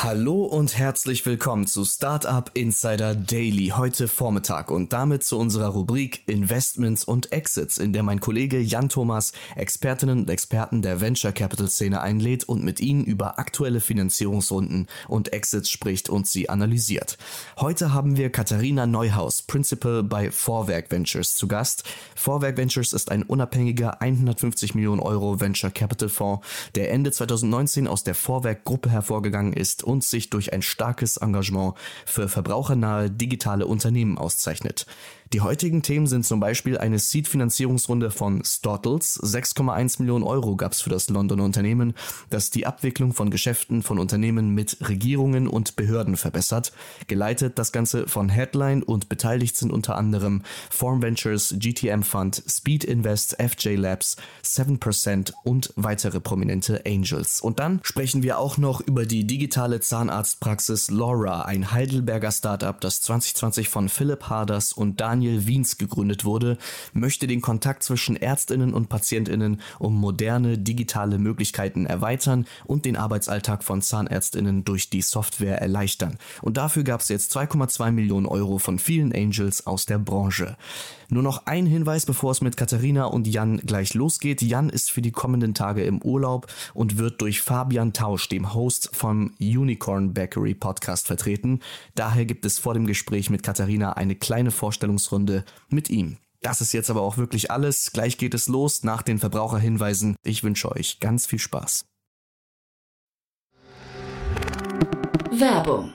Hallo und herzlich willkommen zu Startup Insider Daily heute Vormittag und damit zu unserer Rubrik Investments und Exits, in der mein Kollege Jan Thomas Expertinnen und Experten der Venture Capital Szene einlädt und mit ihnen über aktuelle Finanzierungsrunden und Exits spricht und sie analysiert. Heute haben wir Katharina Neuhaus, Principal bei Vorwerk Ventures zu Gast. Vorwerk Ventures ist ein unabhängiger 150 Millionen Euro Venture Capital Fonds, der Ende 2019 aus der Vorwerk Gruppe hervorgegangen ist und sich durch ein starkes Engagement für verbrauchernahe digitale Unternehmen auszeichnet. Die heutigen Themen sind zum Beispiel eine Seed-Finanzierungsrunde von Stottles. 6,1 Millionen Euro gab es für das Londoner Unternehmen, das die Abwicklung von Geschäften von Unternehmen mit Regierungen und Behörden verbessert. Geleitet das Ganze von Headline und beteiligt sind unter anderem Form Ventures, GTM Fund, Speed Invest, FJ Labs, 7% und weitere prominente Angels. Und dann sprechen wir auch noch über die digitale Zahnarztpraxis Laura, ein Heidelberger Startup, das 2020 von Philipp Harders und Daniel Wiens gegründet wurde, möchte den Kontakt zwischen Ärztinnen und Patientinnen um moderne digitale Möglichkeiten erweitern und den Arbeitsalltag von Zahnärztinnen durch die Software erleichtern. Und dafür gab es jetzt 2,2 Millionen Euro von vielen Angels aus der Branche. Nur noch ein Hinweis, bevor es mit Katharina und Jan gleich losgeht. Jan ist für die kommenden Tage im Urlaub und wird durch Fabian Tausch, dem Host vom Unicorn Bakery Podcast, vertreten. Daher gibt es vor dem Gespräch mit Katharina eine kleine Vorstellungsrunde mit ihm. Das ist jetzt aber auch wirklich alles. Gleich geht es los nach den Verbraucherhinweisen. Ich wünsche euch ganz viel Spaß. Werbung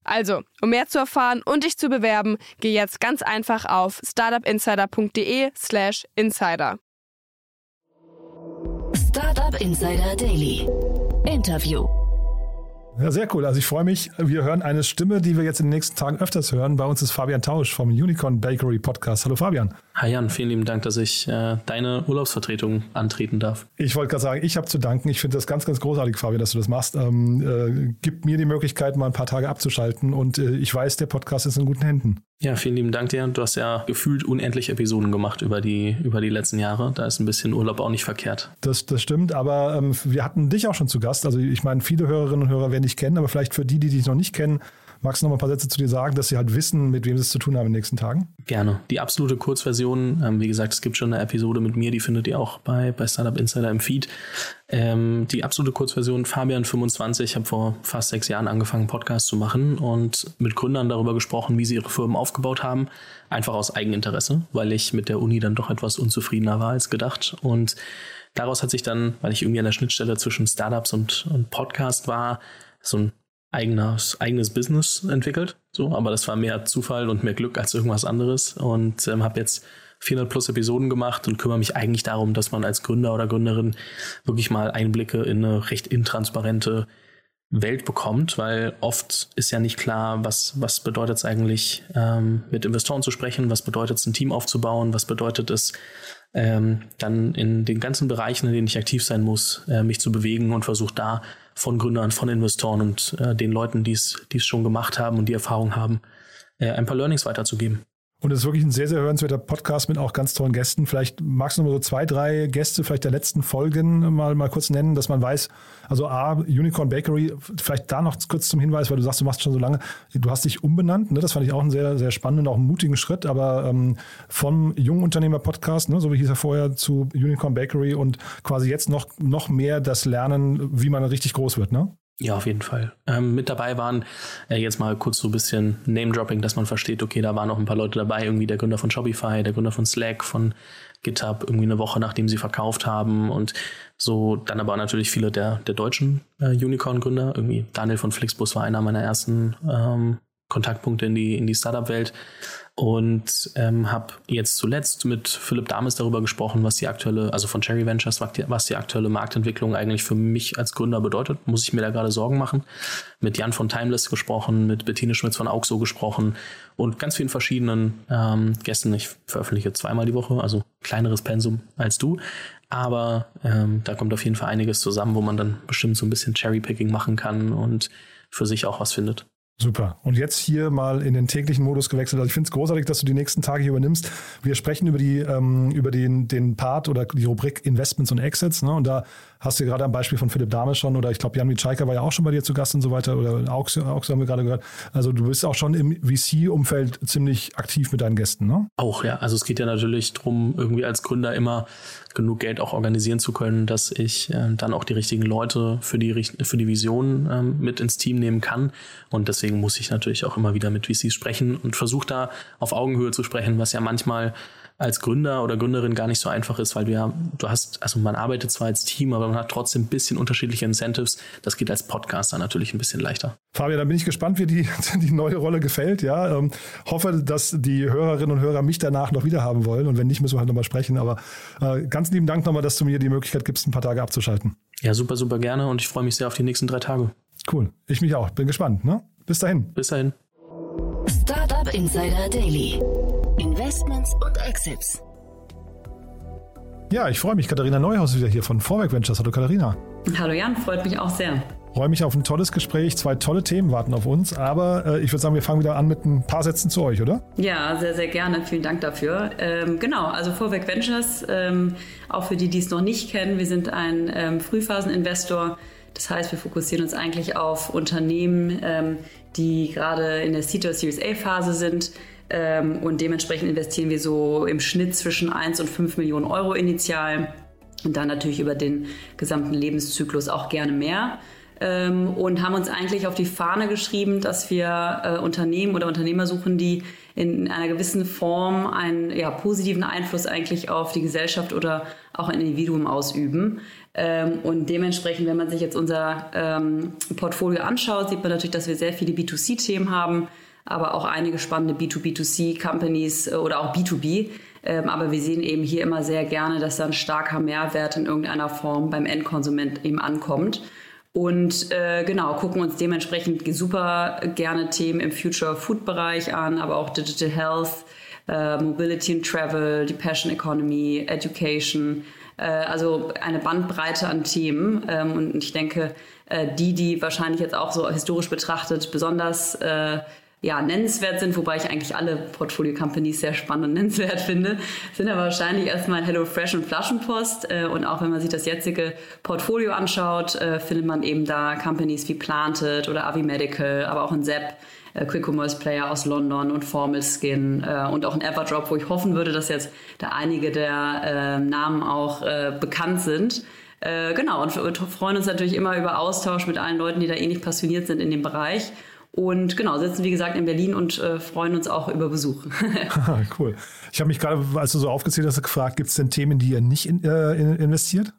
Also, um mehr zu erfahren und dich zu bewerben, geh jetzt ganz einfach auf startupinsider.de/slash insider. Startup Insider Daily. Interview. Ja, sehr cool. Also ich freue mich. Wir hören eine Stimme, die wir jetzt in den nächsten Tagen öfters hören. Bei uns ist Fabian Tausch vom Unicorn Bakery Podcast. Hallo Fabian. Hi Jan, vielen lieben Dank, dass ich äh, deine Urlaubsvertretung antreten darf. Ich wollte gerade sagen, ich habe zu danken. Ich finde das ganz, ganz großartig, Fabian, dass du das machst. Ähm, äh, gib mir die Möglichkeit, mal ein paar Tage abzuschalten und äh, ich weiß, der Podcast ist in guten Händen. Ja, vielen lieben Dank dir. Du hast ja gefühlt unendlich Episoden gemacht über die, über die letzten Jahre. Da ist ein bisschen Urlaub auch nicht verkehrt. Das, das stimmt, aber ähm, wir hatten dich auch schon zu Gast. Also ich meine, viele Hörerinnen und Hörer werden dich kennen, aber vielleicht für die, die dich noch nicht kennen, Magst du noch mal ein paar Sätze zu dir sagen, dass sie halt wissen, mit wem sie es zu tun haben in den nächsten Tagen? Gerne. Die absolute Kurzversion, ähm, wie gesagt, es gibt schon eine Episode mit mir, die findet ihr auch bei, bei Startup Insider im Feed. Ähm, die absolute Kurzversion, Fabian 25, ich habe vor fast sechs Jahren angefangen, Podcast zu machen und mit Gründern darüber gesprochen, wie sie ihre Firmen aufgebaut haben. Einfach aus Eigeninteresse, weil ich mit der Uni dann doch etwas unzufriedener war als gedacht. Und daraus hat sich dann, weil ich irgendwie an der Schnittstelle zwischen Startups und, und Podcast war, so ein eigenes, eigenes Business entwickelt. So, aber das war mehr Zufall und mehr Glück als irgendwas anderes. Und ähm, habe jetzt 400 plus Episoden gemacht und kümmere mich eigentlich darum, dass man als Gründer oder Gründerin wirklich mal Einblicke in eine recht intransparente Welt bekommt, weil oft ist ja nicht klar, was, was bedeutet es eigentlich, ähm, mit Investoren zu sprechen, was bedeutet es, ein Team aufzubauen, was bedeutet es, ähm, dann in den ganzen Bereichen, in denen ich aktiv sein muss, äh, mich zu bewegen und versuche da von Gründern, von Investoren und äh, den Leuten, die es schon gemacht haben und die Erfahrung haben, äh, ein paar Learnings weiterzugeben. Und es ist wirklich ein sehr, sehr hörenswerter Podcast mit auch ganz tollen Gästen. Vielleicht magst du nur so zwei, drei Gäste vielleicht der letzten Folgen mal, mal kurz nennen, dass man weiß, also A, Unicorn Bakery, vielleicht da noch kurz zum Hinweis, weil du sagst, du machst schon so lange, du hast dich umbenannt, ne? das fand ich auch einen sehr, sehr spannenden, auch einen mutigen Schritt, aber ähm, vom Jungunternehmer-Podcast, ne? so wie hieß er vorher, zu Unicorn Bakery und quasi jetzt noch, noch mehr das Lernen, wie man richtig groß wird, ne? Ja, auf jeden Fall. Ähm, mit dabei waren äh, jetzt mal kurz so ein bisschen Name-Dropping, dass man versteht, okay, da waren noch ein paar Leute dabei, irgendwie der Gründer von Shopify, der Gründer von Slack, von GitHub, irgendwie eine Woche nachdem sie verkauft haben und so dann aber natürlich viele der, der deutschen äh, Unicorn-Gründer. Irgendwie Daniel von Flixbus war einer meiner ersten ähm, Kontaktpunkte in die, in die Startup-Welt und ähm, habe jetzt zuletzt mit Philipp Dames darüber gesprochen, was die aktuelle, also von Cherry Ventures, was die, aktuelle Marktentwicklung eigentlich für mich als Gründer bedeutet. Muss ich mir da gerade Sorgen machen? Mit Jan von Timeless gesprochen, mit Bettine Schmitz von Auxo gesprochen und ganz vielen verschiedenen ähm, Gästen. Ich veröffentliche zweimal die Woche, also kleineres Pensum als du. Aber ähm, da kommt auf jeden Fall einiges zusammen, wo man dann bestimmt so ein bisschen Cherrypicking machen kann und für sich auch was findet. Super. Und jetzt hier mal in den täglichen Modus gewechselt. Also ich finde es großartig, dass du die nächsten Tage hier übernimmst. Wir sprechen über die ähm, über den, den Part oder die Rubrik Investments und Exits. Ne? Und da hast du gerade am Beispiel von Philipp Dahme schon oder ich glaube Jan Mitschaiker war ja auch schon bei dir zu Gast und so weiter oder auch, auch haben wir gerade gehört. Also du bist auch schon im VC-Umfeld ziemlich aktiv mit deinen Gästen, ne? Auch, ja. Also es geht ja natürlich darum, irgendwie als Gründer immer genug Geld auch organisieren zu können, dass ich äh, dann auch die richtigen Leute für die, für die Vision ähm, mit ins Team nehmen kann. Und deswegen muss ich natürlich auch immer wieder mit VCs sprechen und versuche da auf Augenhöhe zu sprechen, was ja manchmal als Gründer oder Gründerin gar nicht so einfach ist, weil du ja, du hast, also man arbeitet zwar als Team, aber man hat trotzdem ein bisschen unterschiedliche Incentives. Das geht als Podcaster natürlich ein bisschen leichter. Fabian, da bin ich gespannt, wie die, die neue Rolle gefällt. Ja, ähm, hoffe, dass die Hörerinnen und Hörer mich danach noch wieder haben wollen. Und wenn nicht, müssen wir halt nochmal sprechen. Aber äh, ganz lieben Dank nochmal, dass du mir die Möglichkeit gibst, ein paar Tage abzuschalten. Ja, super, super gerne. Und ich freue mich sehr auf die nächsten drei Tage. Cool. Ich mich auch. Bin gespannt. Ne? Bis dahin. Bis dahin. Startup Insider Daily. Investments und Exits. Ja, ich freue mich. Katharina Neuhaus wieder hier von Vorwerk Ventures. Hallo Katharina. Hallo Jan, freut mich auch sehr. Freue mich auf ein tolles Gespräch. Zwei tolle Themen warten auf uns. Aber äh, ich würde sagen, wir fangen wieder an mit ein paar Sätzen zu euch, oder? Ja, sehr, sehr gerne. Vielen Dank dafür. Ähm, genau, also Vorwerk Ventures, ähm, auch für die, die es noch nicht kennen, wir sind ein ähm, Frühphaseninvestor. Das heißt, wir fokussieren uns eigentlich auf Unternehmen, ähm, die gerade in der Seed- oder Series A-Phase sind ähm, und dementsprechend investieren wir so im Schnitt zwischen 1 und 5 Millionen Euro initial und dann natürlich über den gesamten Lebenszyklus auch gerne mehr. Ähm, und haben uns eigentlich auf die Fahne geschrieben, dass wir äh, Unternehmen oder Unternehmer suchen, die in einer gewissen Form einen ja, positiven Einfluss eigentlich auf die Gesellschaft oder auch ein Individuum ausüben. Ähm, und dementsprechend, wenn man sich jetzt unser ähm, Portfolio anschaut, sieht man natürlich, dass wir sehr viele B2C-Themen haben, aber auch einige spannende B2B2C-Companies äh, oder auch B2B. Ähm, aber wir sehen eben hier immer sehr gerne, dass da ein starker Mehrwert in irgendeiner Form beim Endkonsument eben ankommt. Und äh, genau, gucken uns dementsprechend super gerne Themen im Future Food Bereich an, aber auch Digital Health, äh, Mobility and Travel, die Passion Economy, Education, also eine Bandbreite an Themen. Ähm, und ich denke, äh, die, die wahrscheinlich jetzt auch so historisch betrachtet besonders äh, ja, nennenswert sind, wobei ich eigentlich alle Portfolio-Companies sehr spannend und nennenswert finde, sind aber wahrscheinlich erstmal HelloFresh und Flaschenpost. Äh, und auch wenn man sich das jetzige Portfolio anschaut, äh, findet man eben da Companies wie Planted oder Avi Medical, aber auch ein Zepp, äh, Quick Commerce Player aus London und Formal Skin und auch ein Everdrop, wo ich hoffen würde, dass jetzt da einige der Namen auch bekannt sind. genau, und wir freuen uns natürlich immer über Austausch mit allen Leuten, die da ähnlich passioniert sind in dem Bereich. Und genau, sitzen wie gesagt in Berlin und äh, freuen uns auch über Besuch. cool. Ich habe mich gerade, als du so aufgezählt hast, gefragt, gibt es denn Themen, die ihr nicht in, äh, investiert?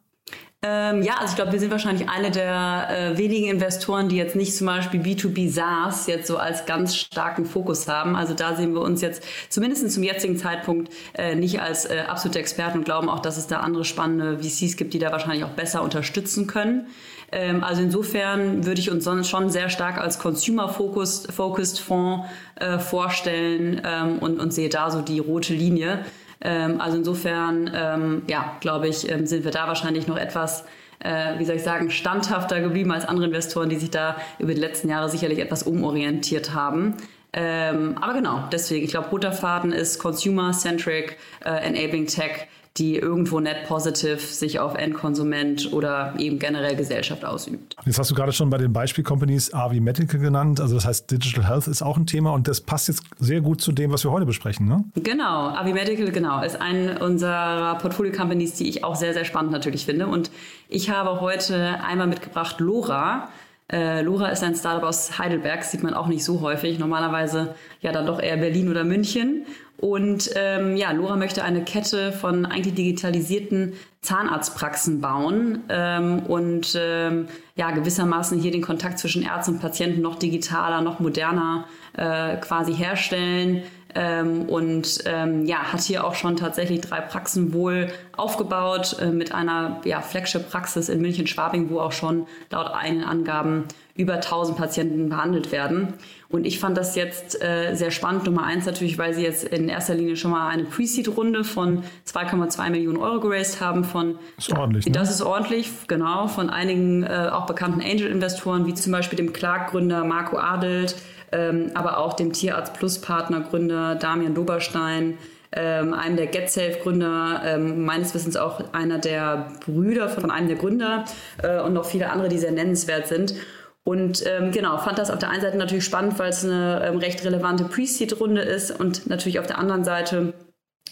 Ähm, ja, also ich glaube, wir sind wahrscheinlich eine der äh, wenigen Investoren, die jetzt nicht zum Beispiel B2B SaaS jetzt so als ganz starken Fokus haben. Also da sehen wir uns jetzt zumindest zum jetzigen Zeitpunkt äh, nicht als äh, absolute Experten und glauben auch, dass es da andere spannende VCs gibt, die da wahrscheinlich auch besser unterstützen können. Ähm, also insofern würde ich uns schon sehr stark als Consumer-Focused Focused Fonds äh, vorstellen ähm, und, und sehe da so die rote Linie. Ähm, also insofern, ähm, ja, glaube ich, ähm, sind wir da wahrscheinlich noch etwas äh, wie soll ich sagen, standhafter geblieben als andere Investoren, die sich da über die letzten Jahre sicherlich etwas umorientiert haben. Ähm, aber genau, deswegen, ich glaube, roter Faden ist Consumer-Centric, äh, Enabling Tech, die irgendwo net positive sich auf Endkonsument oder eben generell Gesellschaft ausübt. Jetzt hast du gerade schon bei den Beispiel-Companies AVI Medical genannt, also das heißt Digital Health ist auch ein Thema und das passt jetzt sehr gut zu dem, was wir heute besprechen, ne? Genau, AVI Medical, genau, ist ein unserer Portfolio-Companies, die ich auch sehr, sehr spannend natürlich finde und ich habe heute einmal mitgebracht LoRa, äh, Lora ist ein Startup aus Heidelberg, sieht man auch nicht so häufig. Normalerweise ja dann doch eher Berlin oder München. Und ähm, ja, Lora möchte eine Kette von eigentlich digitalisierten Zahnarztpraxen bauen ähm, und ähm, ja gewissermaßen hier den Kontakt zwischen Ärzten und Patienten noch digitaler, noch moderner äh, quasi herstellen. Ähm, und ähm, ja, hat hier auch schon tatsächlich drei Praxen wohl aufgebaut äh, mit einer ja, Flagship-Praxis in München-Schwabing, wo auch schon laut eigenen Angaben über 1000 Patienten behandelt werden. Und ich fand das jetzt äh, sehr spannend. Nummer eins natürlich, weil sie jetzt in erster Linie schon mal eine Pre-Seed-Runde von 2,2 Millionen Euro geraced haben. Von, das ist ordentlich. Ne? Das ist ordentlich, genau. Von einigen äh, auch bekannten Angel-Investoren, wie zum Beispiel dem Clark-Gründer Marco Adelt, aber auch dem Tierarzt Plus Partner Gründer Damian Doberstein, ähm, einem der GetSafe-Gründer, ähm, meines Wissens auch einer der Brüder von einem der Gründer äh, und noch viele andere, die sehr nennenswert sind. Und ähm, genau, fand das auf der einen Seite natürlich spannend, weil es eine ähm, recht relevante Pre-Seed-Runde ist und natürlich auf der anderen Seite,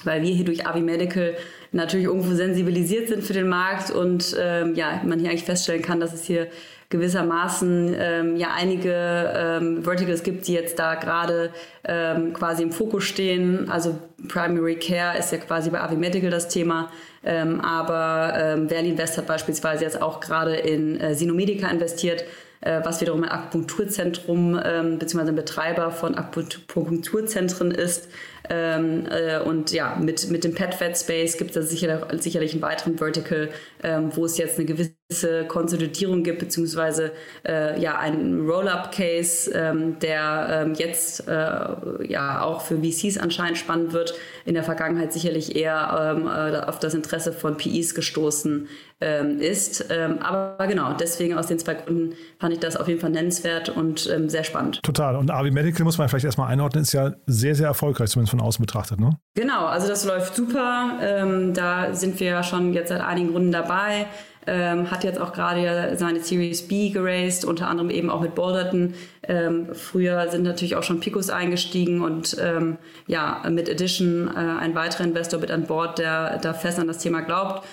weil wir hier durch Avi Medical natürlich irgendwo sensibilisiert sind für den Markt und ähm, ja, man hier eigentlich feststellen kann, dass es hier gewissermaßen ähm, ja einige ähm, Verticals gibt, die jetzt da gerade ähm, quasi im Fokus stehen. Also Primary Care ist ja quasi bei Avi Medical das Thema, ähm, aber ähm, Verli Invest hat beispielsweise jetzt auch gerade in äh, Sinomedica investiert äh, was wiederum ein Akupunkturzentrum ähm, bzw. ein Betreiber von Akupunkturzentren ist. Ähm, äh, und ja, mit, mit dem Pet-Fed-Space gibt es sicher, sicherlich einen weiteren Vertical, ähm, wo es jetzt eine gewisse Konsolidierung gibt, beziehungsweise äh, ja, einen Roll-Up-Case, ähm, der ähm, jetzt äh, ja auch für VCs anscheinend spannend wird, in der Vergangenheit sicherlich eher ähm, äh, auf das Interesse von PEs gestoßen ähm, ist. Aber genau, deswegen aus den zwei Gründen fand ich das auf jeden Fall nennenswert und sehr spannend. Total. Und Avi Medical muss man vielleicht erstmal einordnen, ist ja sehr, sehr erfolgreich, zumindest von außen betrachtet, ne? Genau, also das läuft super. Ähm, da sind wir ja schon jetzt seit einigen Runden dabei. Ähm, hat jetzt auch gerade seine Series B geraced, unter anderem eben auch mit Boulderton. Ähm, früher sind natürlich auch schon Picos eingestiegen und ähm, ja, mit Edition äh, ein weiterer Investor mit an Bord, der da fest an das Thema glaubt.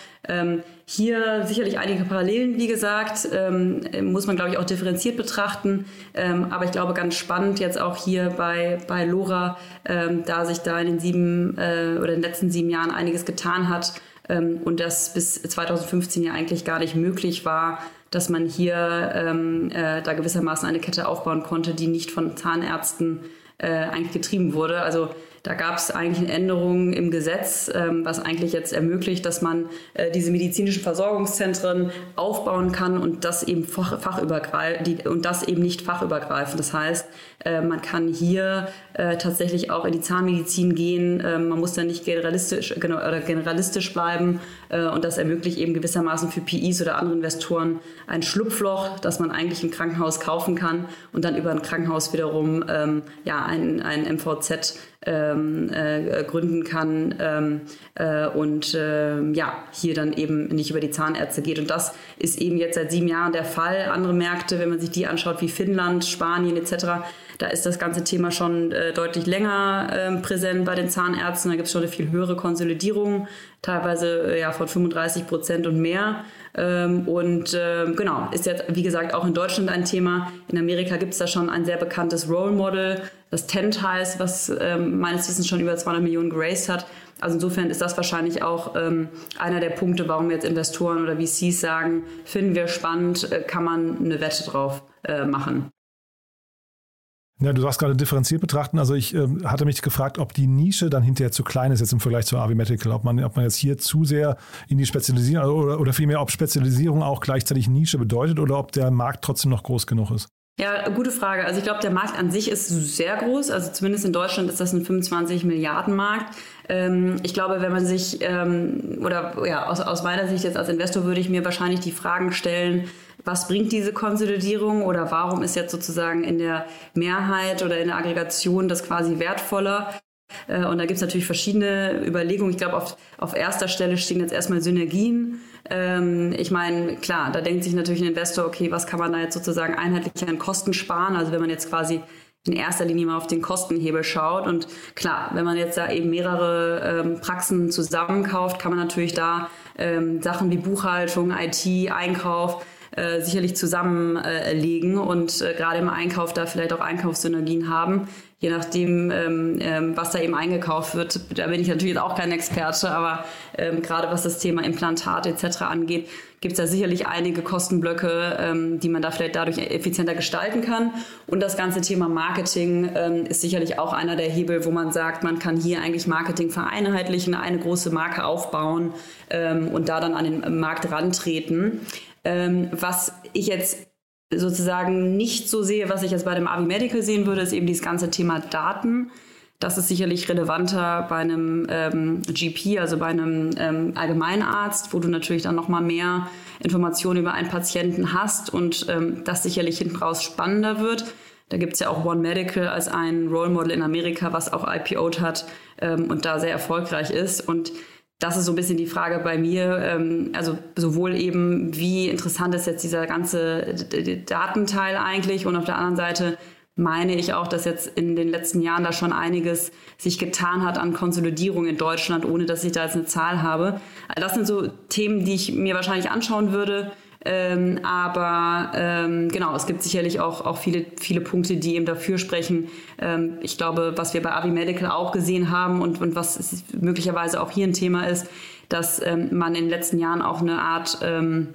Hier sicherlich einige Parallelen, wie gesagt, ähm, muss man, glaube ich, auch differenziert betrachten. Ähm, aber ich glaube, ganz spannend jetzt auch hier bei, bei Lora, ähm, da sich da in den sieben äh, oder den letzten sieben Jahren einiges getan hat ähm, und das bis 2015 ja eigentlich gar nicht möglich war, dass man hier ähm, äh, da gewissermaßen eine Kette aufbauen konnte, die nicht von Zahnärzten äh, eigentlich getrieben wurde. Also da gab es eigentlich eine Änderung im Gesetz, ähm, was eigentlich jetzt ermöglicht, dass man äh, diese medizinischen Versorgungszentren aufbauen kann und das eben fach, fachübergreifend und das eben nicht fachübergreifend. Das heißt, äh, man kann hier äh, tatsächlich auch in die Zahnmedizin gehen. Äh, man muss da nicht generalistisch oder generalistisch bleiben und das ermöglicht eben gewissermaßen für PIs oder andere Investoren ein Schlupfloch, das man eigentlich im Krankenhaus kaufen kann und dann über ein Krankenhaus wiederum ähm, ja ein, ein MVZ ähm, äh, gründen kann ähm, äh, und äh, ja, hier dann eben nicht über die Zahnärzte geht. Und das ist eben jetzt seit sieben Jahren der Fall. Andere Märkte, wenn man sich die anschaut, wie Finnland, Spanien etc., da ist das ganze Thema schon äh, deutlich länger äh, präsent bei den Zahnärzten. Da gibt es schon eine viel höhere Konsolidierung, teilweise äh, ja, von 35 Prozent und mehr. Ähm, und ähm, genau, ist jetzt, wie gesagt, auch in Deutschland ein Thema. In Amerika gibt es da schon ein sehr bekanntes Role Model, das Tent heißt, was ähm, meines Wissens schon über 200 Millionen geraced hat. Also insofern ist das wahrscheinlich auch ähm, einer der Punkte, warum jetzt Investoren oder VCs sagen, finden wir spannend, äh, kann man eine Wette drauf äh, machen. Ja, du sagst gerade differenziert betrachten. Also ich äh, hatte mich gefragt, ob die Nische dann hinterher zu klein ist jetzt im Vergleich zu AV Medical. Ob man, ob man jetzt hier zu sehr in die Spezialisierung oder, oder vielmehr, ob Spezialisierung auch gleichzeitig Nische bedeutet oder ob der Markt trotzdem noch groß genug ist. Ja, gute Frage. Also ich glaube, der Markt an sich ist sehr groß. Also zumindest in Deutschland ist das ein 25 Milliarden Markt. Ähm, ich glaube, wenn man sich, ähm, oder ja, aus, aus meiner Sicht jetzt als Investor würde ich mir wahrscheinlich die Fragen stellen, was bringt diese Konsolidierung oder warum ist jetzt sozusagen in der Mehrheit oder in der Aggregation das quasi wertvoller? Äh, und da gibt es natürlich verschiedene Überlegungen. Ich glaube, auf, auf erster Stelle stehen jetzt erstmal Synergien. Ähm, ich meine, klar, da denkt sich natürlich ein Investor, okay, was kann man da jetzt sozusagen einheitlich an Kosten sparen? Also wenn man jetzt quasi in erster Linie mal auf den Kostenhebel schaut. Und klar, wenn man jetzt da eben mehrere ähm, Praxen zusammenkauft, kann man natürlich da ähm, Sachen wie Buchhaltung, IT, Einkauf, äh, sicherlich zusammenlegen äh, und äh, gerade im Einkauf da vielleicht auch Einkaufssynergien haben je nachdem, ähm, ähm, was da eben eingekauft wird. Da bin ich natürlich auch kein Experte, aber ähm, gerade was das Thema Implantat etc. angeht, gibt es da sicherlich einige Kostenblöcke, ähm, die man da vielleicht dadurch effizienter gestalten kann. Und das ganze Thema Marketing ähm, ist sicherlich auch einer der Hebel, wo man sagt, man kann hier eigentlich Marketing vereinheitlichen, eine große Marke aufbauen ähm, und da dann an den Markt rantreten. Ähm, was ich jetzt sozusagen nicht so sehe, was ich jetzt bei dem Avi Medical sehen würde, ist eben dieses ganze Thema Daten. Das ist sicherlich relevanter bei einem ähm, GP, also bei einem ähm, Allgemeinarzt, wo du natürlich dann nochmal mehr Informationen über einen Patienten hast und ähm, das sicherlich hinten raus spannender wird. Da gibt es ja auch One Medical als ein Role Model in Amerika, was auch IPO'd hat ähm, und da sehr erfolgreich ist. Und das ist so ein bisschen die Frage bei mir. Ähm, also sowohl eben, wie interessant ist jetzt dieser ganze Datenteil eigentlich und auf der anderen Seite meine ich auch, dass jetzt in den letzten Jahren da schon einiges sich getan hat an Konsolidierung in Deutschland, ohne dass ich da jetzt eine Zahl habe. Das sind so Themen, die ich mir wahrscheinlich anschauen würde. Ähm, aber ähm, genau, es gibt sicherlich auch, auch viele, viele Punkte, die eben dafür sprechen. Ähm, ich glaube, was wir bei Avi Medical auch gesehen haben und, und was möglicherweise auch hier ein Thema ist, dass ähm, man in den letzten Jahren auch eine Art ähm,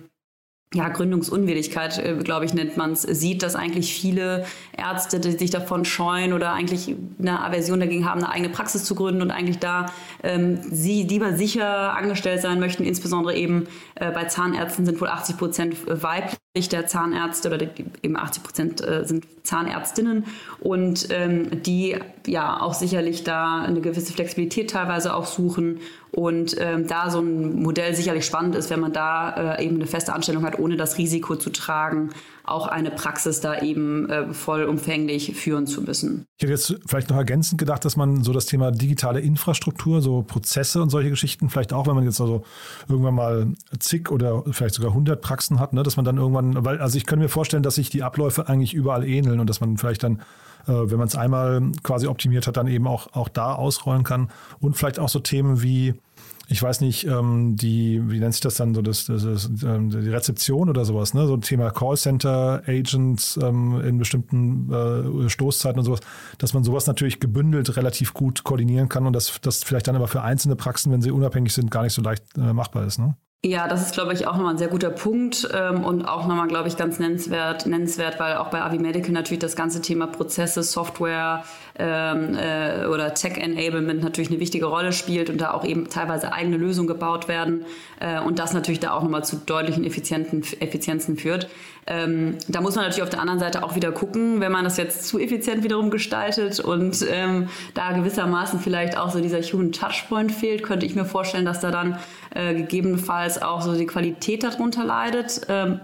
ja, Gründungsunwilligkeit, äh, glaube ich, nennt man es, sieht, dass eigentlich viele Ärzte die sich davon scheuen oder eigentlich eine Aversion dagegen haben, eine eigene Praxis zu gründen und eigentlich da ähm, sie lieber sicher angestellt sein möchten. Insbesondere eben äh, bei Zahnärzten sind wohl 80 Prozent weiblich der Zahnärzte oder eben 80 Prozent äh, sind Zahnärztinnen und ähm, die ja auch sicherlich da eine gewisse Flexibilität teilweise auch suchen und ähm, da so ein Modell sicherlich spannend ist, wenn man da äh, eben eine feste Anstellung hat, ohne das Risiko zu tragen, auch eine Praxis da eben äh, vollumfänglich führen zu müssen. Ich hätte jetzt vielleicht noch ergänzend gedacht, dass man so das Thema digitale Infrastruktur, so Prozesse und solche Geschichten, vielleicht auch, wenn man jetzt also irgendwann mal zig oder vielleicht sogar 100 Praxen hat, ne, dass man dann irgendwann, weil, also ich könnte mir vorstellen, dass sich die Abläufe eigentlich überall ähneln und dass man vielleicht dann äh, wenn man es einmal quasi optimiert hat, dann eben auch, auch da ausrollen kann. Und vielleicht auch so Themen wie, ich weiß nicht, ähm, die, wie nennt sich das dann so, das, das, das ähm, die Rezeption oder sowas, ne? So ein Thema Callcenter, Agents ähm, in bestimmten äh, Stoßzeiten und sowas, dass man sowas natürlich gebündelt relativ gut koordinieren kann und das, das vielleicht dann aber für einzelne Praxen, wenn sie unabhängig sind, gar nicht so leicht äh, machbar ist, ne? Ja, das ist, glaube ich, auch nochmal ein sehr guter Punkt ähm, und auch nochmal, glaube ich, ganz nennenswert, nennenswert, weil auch bei Avi Medical natürlich das ganze Thema Prozesse, Software ähm, äh, oder Tech-Enablement natürlich eine wichtige Rolle spielt und da auch eben teilweise eigene Lösungen gebaut werden äh, und das natürlich da auch nochmal zu deutlichen Effizienten, Effizienzen führt. Ähm, da muss man natürlich auf der anderen Seite auch wieder gucken, wenn man das jetzt zu effizient wiederum gestaltet und ähm, da gewissermaßen vielleicht auch so dieser Human Touchpoint fehlt, könnte ich mir vorstellen, dass da dann äh, gegebenenfalls auch so die Qualität darunter leidet. Ähm,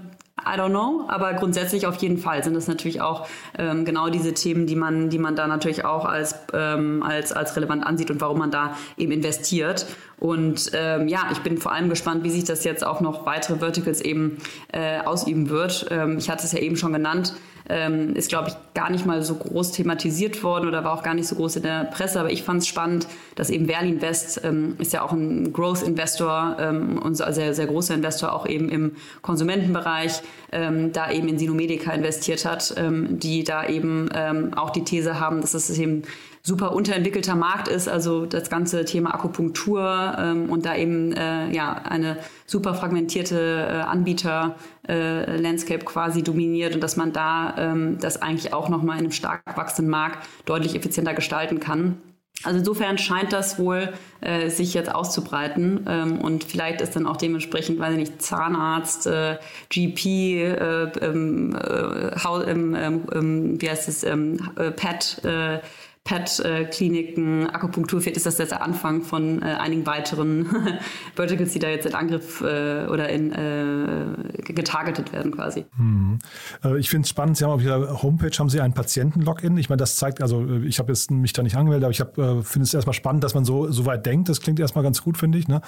I don't know, aber grundsätzlich auf jeden Fall sind das natürlich auch ähm, genau diese Themen, die man, die man da natürlich auch als, ähm, als, als relevant ansieht und warum man da eben investiert. Und ähm, ja, ich bin vor allem gespannt, wie sich das jetzt auch noch weitere Verticals eben äh, ausüben wird. Ähm, ich hatte es ja eben schon genannt ähm, ist, glaube ich, gar nicht mal so groß thematisiert worden oder war auch gar nicht so groß in der Presse. Aber ich fand es spannend, dass eben Verlinvest ähm, ist ja auch ein Growth-Investor ähm, und sehr, sehr großer Investor auch eben im Konsumentenbereich, ähm, da eben in Sinomedica investiert hat, ähm, die da eben ähm, auch die These haben, dass es eben super unterentwickelter Markt ist, also das ganze Thema Akupunktur ähm, und da eben äh, ja eine super fragmentierte äh, Anbieter äh, quasi dominiert und dass man da ähm, das eigentlich auch noch mal in einem stark wachsenden Markt deutlich effizienter gestalten kann. Also insofern scheint das wohl äh, sich jetzt auszubreiten ähm, und vielleicht ist dann auch dementsprechend, weiß ich nicht, Zahnarzt, äh, GP, äh, ähm, äh, ähm, ähm, wie heißt es, ähm, äh, PET, PET-Kliniken, Akupunktur, vielleicht ist das jetzt der Anfang von äh, einigen weiteren Verticals, die da jetzt in Angriff äh, oder in, äh, getargetet werden quasi. Hm. Ich finde es spannend, Sie haben auf Ihrer Homepage haben Sie ein Patienten-Login. Ich meine, das zeigt, also ich habe jetzt mich da nicht angemeldet, aber ich äh, finde es erstmal spannend, dass man so, so weit denkt. Das klingt erstmal ganz gut, finde ich. Ne?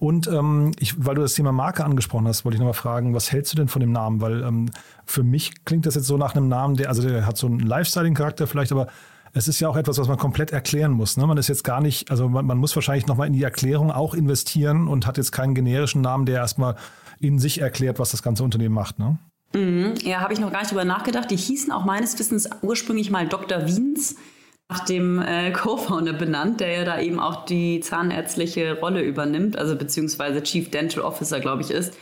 Und ähm, ich, weil du das Thema Marke angesprochen hast, wollte ich nochmal fragen, was hältst du denn von dem Namen? Weil ähm, für mich klingt das jetzt so nach einem Namen, der, also der hat so einen Lifestyling-Charakter vielleicht, aber es ist ja auch etwas, was man komplett erklären muss. Ne? Man ist jetzt gar nicht, also man, man muss wahrscheinlich nochmal in die Erklärung auch investieren und hat jetzt keinen generischen Namen, der erstmal in sich erklärt, was das ganze Unternehmen macht. Ne? Mhm. Ja, habe ich noch gar nicht drüber nachgedacht. Die hießen auch meines Wissens ursprünglich mal Dr. Wiens nach dem äh, Co-Founder benannt, der ja da eben auch die zahnärztliche Rolle übernimmt, also beziehungsweise Chief Dental Officer, glaube ich, ist.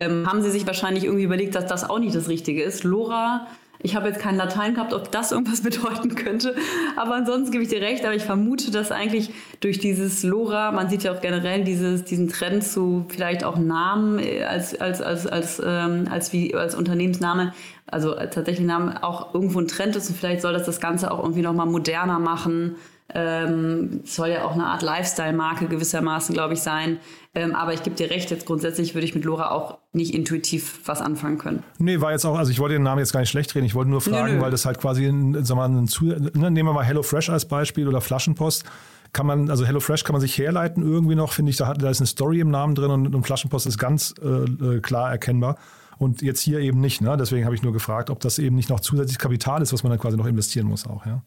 Ähm, haben sie sich wahrscheinlich irgendwie überlegt, dass das auch nicht das Richtige ist. Lora ich habe jetzt kein Latein gehabt, ob das irgendwas bedeuten könnte. Aber ansonsten gebe ich dir recht. Aber ich vermute, dass eigentlich durch dieses Lora, man sieht ja auch generell dieses, diesen Trend zu vielleicht auch Namen äh, als, als, als, als, ähm, als, wie, als Unternehmensname, also tatsächlich Name auch irgendwo ein Trend ist. Und vielleicht soll das das Ganze auch irgendwie nochmal moderner machen. Ähm, soll ja auch eine Art Lifestyle-Marke gewissermaßen, glaube ich, sein. Ähm, aber ich gebe dir recht, jetzt grundsätzlich würde ich mit Lora auch nicht intuitiv was anfangen können. Nee, war jetzt auch, also ich wollte den Namen jetzt gar nicht schlecht reden. Ich wollte nur fragen, nö, nö. weil das halt quasi, ein, sagen wir mal, ein, ne, nehmen wir mal HelloFresh als Beispiel oder Flaschenpost kann man, also HelloFresh kann man sich herleiten irgendwie noch, finde ich, da, hat, da ist eine Story im Namen drin und, und Flaschenpost ist ganz äh, äh klar erkennbar. Und jetzt hier eben nicht, ne? Deswegen habe ich nur gefragt, ob das eben nicht noch zusätzliches Kapital ist, was man dann quasi noch investieren muss auch, ja.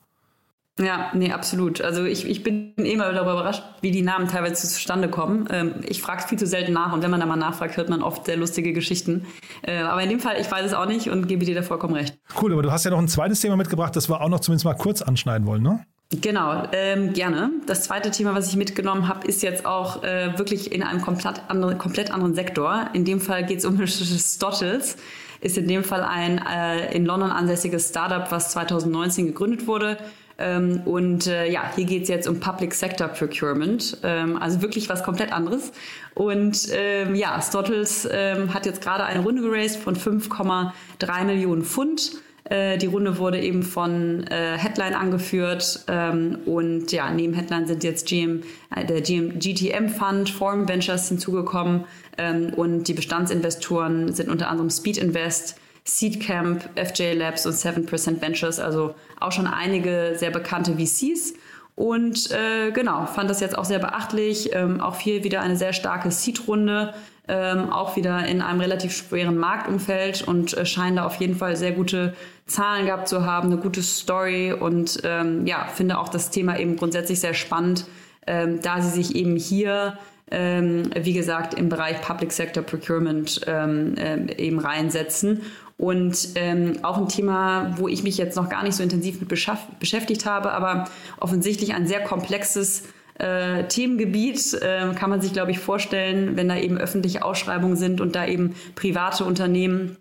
Ja, nee, absolut. Also ich, ich bin immer darüber überrascht, wie die Namen teilweise zustande kommen. Ähm, ich frage viel zu selten nach und wenn man da mal nachfragt, hört man oft sehr lustige Geschichten. Äh, aber in dem Fall, ich weiß es auch nicht und gebe dir da vollkommen recht. Cool, aber du hast ja noch ein zweites Thema mitgebracht, das wir auch noch zumindest mal kurz anschneiden wollen, ne? Genau, ähm, gerne. Das zweite Thema, was ich mitgenommen habe, ist jetzt auch äh, wirklich in einem komplett, andere, komplett anderen Sektor. In dem Fall geht es um Stottles. Ist in dem Fall ein äh, in London ansässiges Startup, was 2019 gegründet wurde. Ähm, und äh, ja, hier geht es jetzt um Public Sector Procurement, ähm, also wirklich was komplett anderes. Und ähm, ja, Stottles ähm, hat jetzt gerade eine Runde geraced von 5,3 Millionen Pfund. Äh, die Runde wurde eben von äh, Headline angeführt ähm, und ja, neben Headline sind jetzt GM, äh, der GM, GTM Fund, Forum Ventures hinzugekommen ähm, und die Bestandsinvestoren sind unter anderem Speed Invest, Seedcamp, FJ Labs und 7% Ventures, also auch schon einige sehr bekannte VCs. Und äh, genau, fand das jetzt auch sehr beachtlich. Ähm, auch hier wieder eine sehr starke Seed-Runde, ähm, auch wieder in einem relativ schweren Marktumfeld und äh, scheinen da auf jeden Fall sehr gute Zahlen gehabt zu haben, eine gute Story und ähm, ja, finde auch das Thema eben grundsätzlich sehr spannend, ähm, da sie sich eben hier ähm, wie gesagt, im Bereich Public Sector Procurement ähm, äh, eben reinsetzen und ähm, auch ein Thema, wo ich mich jetzt noch gar nicht so intensiv mit beschäftigt habe, aber offensichtlich ein sehr komplexes äh, Themengebiet äh, kann man sich, glaube ich, vorstellen, wenn da eben öffentliche Ausschreibungen sind und da eben private Unternehmen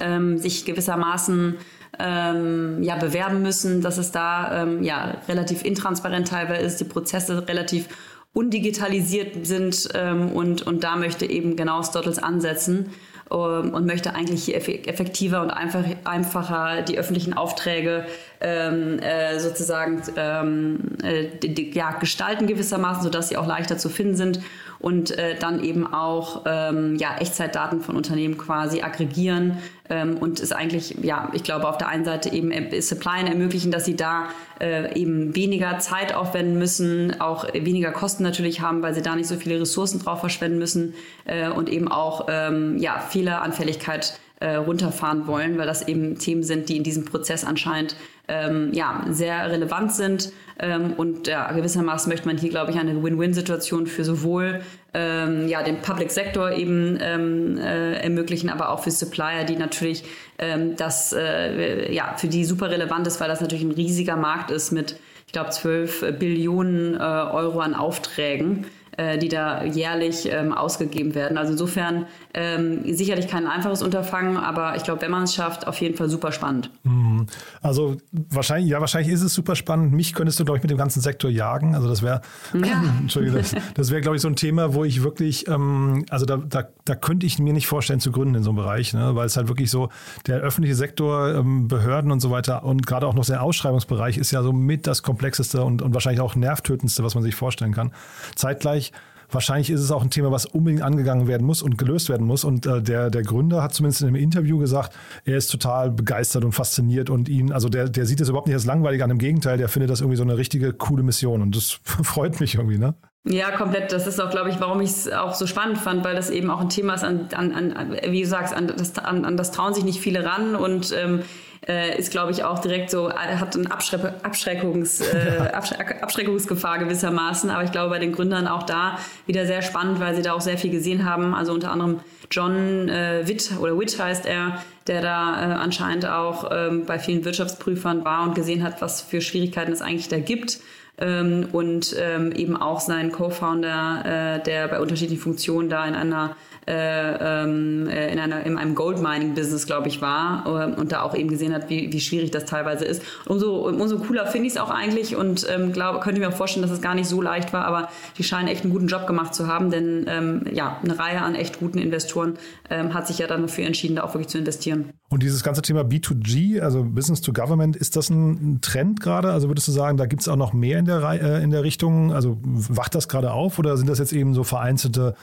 ähm, sich gewissermaßen ähm, ja, bewerben müssen, dass es da ähm, ja, relativ intransparent teilweise ist, die Prozesse relativ undigitalisiert sind ähm, und, und da möchte eben genau Stottles ansetzen ähm, und möchte eigentlich hier effektiver und einfach, einfacher die öffentlichen Aufträge ähm, äh, sozusagen ähm, äh, ja, gestalten gewissermaßen, sodass sie auch leichter zu finden sind und äh, dann eben auch ähm, ja, Echtzeitdaten von Unternehmen quasi aggregieren ähm, und es eigentlich, ja, ich glaube, auf der einen Seite eben Supplien ermöglichen, dass sie da äh, eben weniger Zeit aufwenden müssen, auch weniger Kosten natürlich haben, weil sie da nicht so viele Ressourcen drauf verschwenden müssen äh, und eben auch ähm, ja, Fehleranfälligkeit äh, runterfahren wollen, weil das eben Themen sind, die in diesem Prozess anscheinend ähm, ja, sehr relevant sind. Ähm, und ja, gewissermaßen möchte man hier, glaube ich, eine Win-Win-Situation für sowohl ähm, ja, den Public Sector eben ähm, äh, ermöglichen, aber auch für Supplier, die natürlich ähm, das äh, ja, für die super relevant ist, weil das natürlich ein riesiger Markt ist mit, ich glaube, 12 Billionen äh, Euro an Aufträgen äh, die da jährlich ähm, ausgegeben werden. Also insofern ähm, sicherlich kein einfaches Unterfangen, aber ich glaube, wenn man es schafft, auf jeden Fall super spannend. Mhm. Also wahrscheinlich, ja, wahrscheinlich ist es super spannend. Mich könntest du, glaube ich, mit dem ganzen Sektor jagen. Also das wäre, ja. Das, das wäre, glaube ich, so ein Thema, wo ich wirklich, ähm, also da, da, da könnte ich mir nicht vorstellen zu gründen in so einem Bereich, ne? weil es halt wirklich so, der öffentliche Sektor, ähm, Behörden und so weiter und gerade auch noch der Ausschreibungsbereich ist ja so mit das komplexeste und, und wahrscheinlich auch nervtötendste, was man sich vorstellen kann. Zeitgleich wahrscheinlich ist es auch ein Thema, was unbedingt angegangen werden muss und gelöst werden muss. Und äh, der, der Gründer hat zumindest in einem Interview gesagt, er ist total begeistert und fasziniert und ihn, also der, der sieht es überhaupt nicht als langweilig an, im Gegenteil, der findet das irgendwie so eine richtige coole Mission und das freut mich irgendwie, ne? Ja, komplett. Das ist auch, glaube ich, warum ich es auch so spannend fand, weil das eben auch ein Thema ist, an, an, an wie du sagst, an das, an, an das trauen sich nicht viele ran und ähm, äh, ist, glaube ich, auch direkt so, äh, hat eine Abschre Abschreckungs, äh, Abschreckungsgefahr gewissermaßen. Aber ich glaube, bei den Gründern auch da wieder sehr spannend, weil sie da auch sehr viel gesehen haben. Also unter anderem John äh, Witt oder Witt heißt er, der da äh, anscheinend auch ähm, bei vielen Wirtschaftsprüfern war und gesehen hat, was für Schwierigkeiten es eigentlich da gibt. Ähm, und ähm, eben auch sein Co-Founder, äh, der bei unterschiedlichen Funktionen da in einer äh, ähm, äh, in, einer, in einem Goldmining-Business, glaube ich, war äh, und da auch eben gesehen hat, wie, wie schwierig das teilweise ist. Umso, umso cooler finde ich es auch eigentlich und ähm, glaube, könnte mir auch vorstellen, dass es gar nicht so leicht war, aber die scheinen echt einen guten Job gemacht zu haben, denn ähm, ja, eine Reihe an echt guten Investoren ähm, hat sich ja dann dafür entschieden, da auch wirklich zu investieren. Und dieses ganze Thema B2G, also Business to Government, ist das ein Trend gerade? Also würdest du sagen, da gibt es auch noch mehr in der, äh, in der Richtung? Also wacht das gerade auf oder sind das jetzt eben so vereinzelte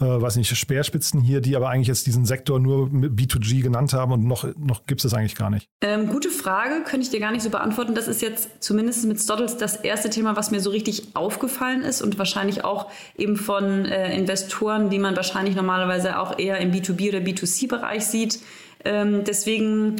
äh, weiß nicht, Speerspitzen hier, die aber eigentlich jetzt diesen Sektor nur B2G genannt haben und noch, noch gibt es das eigentlich gar nicht? Ähm, gute Frage, könnte ich dir gar nicht so beantworten. Das ist jetzt zumindest mit Stottles das erste Thema, was mir so richtig aufgefallen ist und wahrscheinlich auch eben von äh, Investoren, die man wahrscheinlich normalerweise auch eher im B2B oder B2C-Bereich sieht. Ähm, deswegen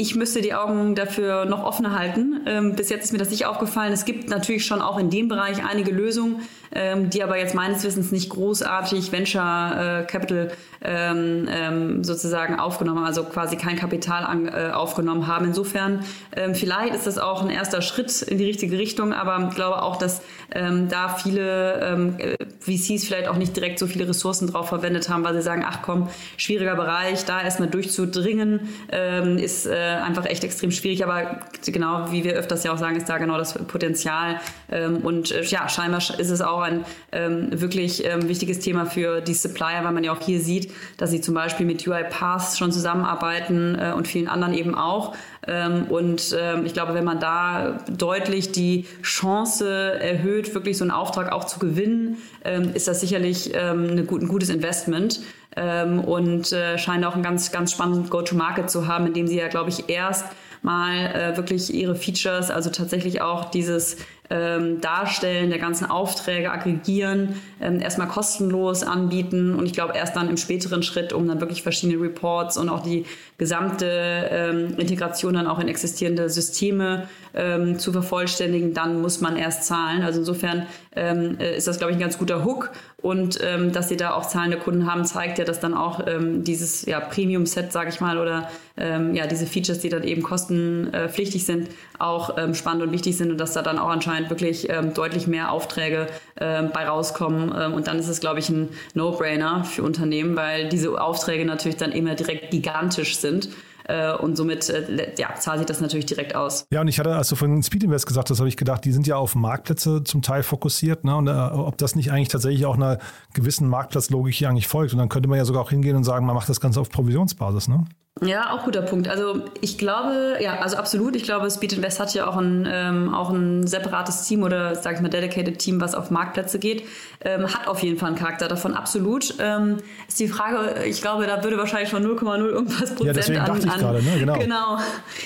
ich müsste die Augen dafür noch offener halten. Ähm, bis jetzt ist mir das nicht aufgefallen. Es gibt natürlich schon auch in dem Bereich einige Lösungen, ähm, die aber jetzt meines Wissens nicht großartig Venture äh, Capital ähm, ähm, sozusagen aufgenommen also quasi kein Kapital an, äh, aufgenommen haben. Insofern, ähm, vielleicht ist das auch ein erster Schritt in die richtige Richtung, aber ich glaube auch, dass ähm, da viele ähm, äh, VCs vielleicht auch nicht direkt so viele Ressourcen drauf verwendet haben, weil sie sagen, ach komm, schwieriger Bereich, da erstmal durchzudringen, ähm, ist äh, einfach echt extrem schwierig. Aber genau, wie wir öfters ja auch sagen, ist da genau das Potenzial. Ähm, und äh, ja, scheinbar ist es auch ein ähm, wirklich ähm, wichtiges Thema für die Supplier, weil man ja auch hier sieht, dass sie zum Beispiel mit UiPath schon zusammenarbeiten äh, und vielen anderen eben auch. Ähm, und ähm, ich glaube, wenn man da deutlich die Chance erhöht, wirklich so einen Auftrag auch zu gewinnen, ähm, ist das sicherlich ähm, gut, ein gutes Investment ähm, und äh, scheint auch ein ganz, ganz spannendes Go-to-Market zu haben, indem sie ja, glaube ich, erst mal äh, wirklich ihre Features, also tatsächlich auch dieses ähm, Darstellen der ganzen Aufträge, aggregieren, ähm, erstmal kostenlos anbieten und ich glaube erst dann im späteren Schritt, um dann wirklich verschiedene Reports und auch die gesamte ähm, Integration dann auch in existierende Systeme ähm, zu vervollständigen, dann muss man erst zahlen. Also insofern ähm, äh, ist das, glaube ich, ein ganz guter Hook und ähm, dass sie da auch zahlende Kunden haben, zeigt ja, dass dann auch ähm, dieses ja, Premium-Set, sage ich mal, oder ähm, ja, diese Features, die dann eben kostenpflichtig sind, auch ähm, spannend und wichtig sind und dass da dann auch anscheinend wirklich ähm, deutlich mehr Aufträge bei rauskommen. Und dann ist es, glaube ich, ein No-Brainer für Unternehmen, weil diese Aufträge natürlich dann immer direkt gigantisch sind. Äh, und somit äh, ja, zahlt sich das natürlich direkt aus. Ja, und ich hatte, als du von Speed Invest gesagt hast, habe ich gedacht, die sind ja auf Marktplätze zum Teil fokussiert. Ne? Und äh, ob das nicht eigentlich tatsächlich auch einer gewissen Marktplatzlogik hier eigentlich folgt. Und dann könnte man ja sogar auch hingehen und sagen, man macht das Ganze auf Provisionsbasis. Ne? Ja, auch guter Punkt. Also ich glaube, ja, also absolut. Ich glaube, Speed Invest hat ja auch ein, ähm, auch ein separates Team oder sag ich mal dedicated Team, was auf Marktplätze geht. Ähm, hat auf jeden Fall einen Charakter davon, absolut. Ähm, ist die Frage, ich glaube, da würde wahrscheinlich schon 0,0 irgendwas Prozent ja, deswegen an. Dachte ich an gerade, ne? genau. genau.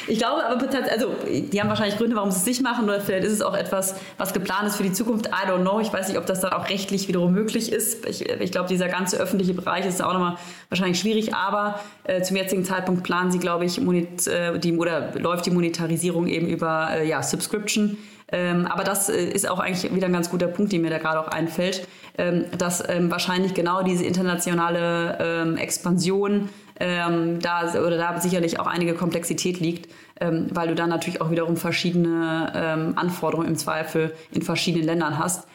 Ich glaube aber, also die haben wahrscheinlich Gründe, warum sie es nicht machen oder vielleicht ist es auch etwas, was geplant ist für die Zukunft. I don't know. Ich weiß nicht, ob das dann auch rechtlich wiederum möglich ist. Ich, ich glaube, dieser ganze öffentliche Bereich ist da auch nochmal wahrscheinlich schwierig, aber äh, zum jetzigen Zeitpunkt planen sie, glaube ich, äh, die, oder läuft die Monetarisierung eben über äh, ja, Subscription. Ähm, aber das äh, ist auch eigentlich wieder ein ganz guter Punkt, der mir da gerade auch einfällt, ähm, dass ähm, wahrscheinlich genau diese internationale ähm, Expansion ähm, da oder da sicherlich auch einige Komplexität liegt, ähm, weil du dann natürlich auch wiederum verschiedene Anforderungen im Zweifel in verschiedenen Ländern hast,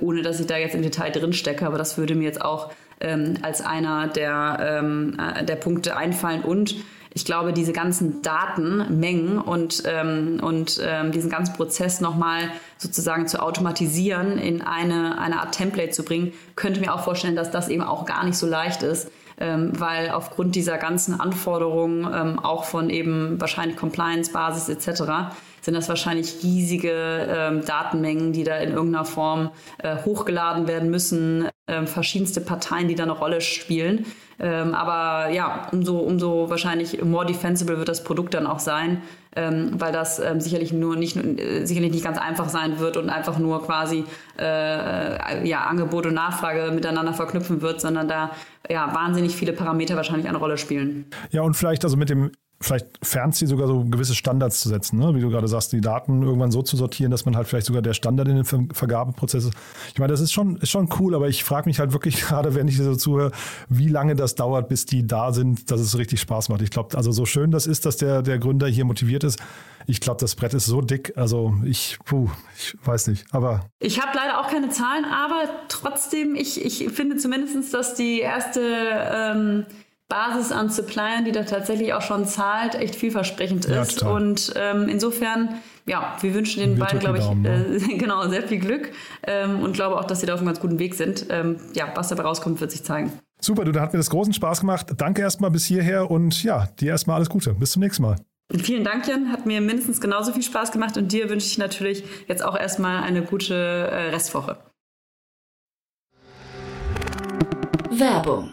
ohne dass ich da jetzt im Detail drin stecke. Aber das würde mir jetzt auch ähm, als einer der, ähm, äh, der Punkte einfallen und ich glaube, diese ganzen Datenmengen und, ähm, und ähm, diesen ganzen Prozess nochmal sozusagen zu automatisieren, in eine, eine Art Template zu bringen, könnte mir auch vorstellen, dass das eben auch gar nicht so leicht ist. Ähm, weil aufgrund dieser ganzen Anforderungen, ähm, auch von eben wahrscheinlich Compliance-Basis etc., sind das wahrscheinlich riesige ähm, Datenmengen, die da in irgendeiner Form äh, hochgeladen werden müssen, äh, verschiedenste Parteien, die da eine Rolle spielen. Ähm, aber ja, umso, umso wahrscheinlich more defensible wird das Produkt dann auch sein, ähm, weil das ähm, sicherlich nur nicht äh, sicherlich nicht ganz einfach sein wird und einfach nur quasi äh, äh, ja, Angebot und Nachfrage miteinander verknüpfen wird, sondern da ja wahnsinnig viele Parameter wahrscheinlich eine Rolle spielen. Ja, und vielleicht also mit dem vielleicht Fernziel sogar so gewisse Standards zu setzen, ne? wie du gerade sagst, die Daten irgendwann so zu sortieren, dass man halt vielleicht sogar der Standard in den Ver Vergabeprozess ist. Ich meine, das ist schon, ist schon cool, aber ich frage mich halt wirklich gerade, wenn ich so zuhöre, wie lange das dauert, bis die da sind, dass es richtig Spaß macht. Ich glaube, also so schön das ist, dass der, der Gründer hier motiviert ist, ich glaube, das Brett ist so dick, also ich, puh, ich weiß nicht, aber. Ich habe leider auch keine Zahlen, aber trotzdem, ich, ich finde zumindest, dass die erste ähm, Basis an Suppliern, die da tatsächlich auch schon zahlt, echt vielversprechend ist. Ja, und ähm, insofern, ja, wir wünschen den wir beiden, glaube ich, Daumen, ne? äh, genau, sehr viel Glück ähm, und glaube auch, dass sie da auf einem ganz guten Weg sind. Ähm, ja, was dabei rauskommt, wird sich zeigen. Super, du, da hat mir das großen Spaß gemacht. Danke erstmal bis hierher und ja, dir erstmal alles Gute. Bis zum nächsten Mal. Vielen Dank, Jan. Hat mir mindestens genauso viel Spaß gemacht und dir wünsche ich natürlich jetzt auch erstmal eine gute äh, Restwoche. Werbung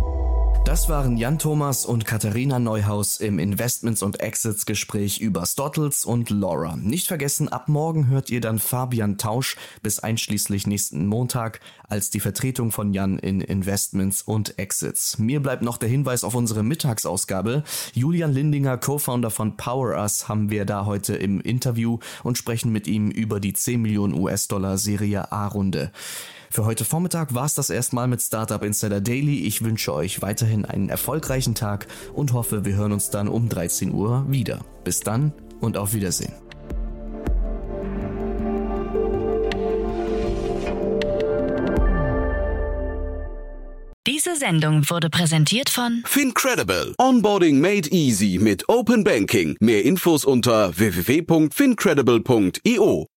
Das waren Jan Thomas und Katharina Neuhaus im Investments und Exits Gespräch über Stottles und Laura. Nicht vergessen, ab morgen hört ihr dann Fabian Tausch bis einschließlich nächsten Montag als die Vertretung von Jan in Investments und Exits. Mir bleibt noch der Hinweis auf unsere Mittagsausgabe. Julian Lindinger, Co-Founder von Power Us, haben wir da heute im Interview und sprechen mit ihm über die 10 Millionen US-Dollar Serie A-Runde. Für heute Vormittag war es das erstmal mit Startup Insider Daily. Ich wünsche euch weiterhin einen erfolgreichen Tag und hoffe, wir hören uns dann um 13 Uhr wieder. Bis dann und auf Wiedersehen. Diese Sendung wurde präsentiert von Fincredible. Onboarding made easy mit Open Banking. Mehr Infos unter www.fincredible.io.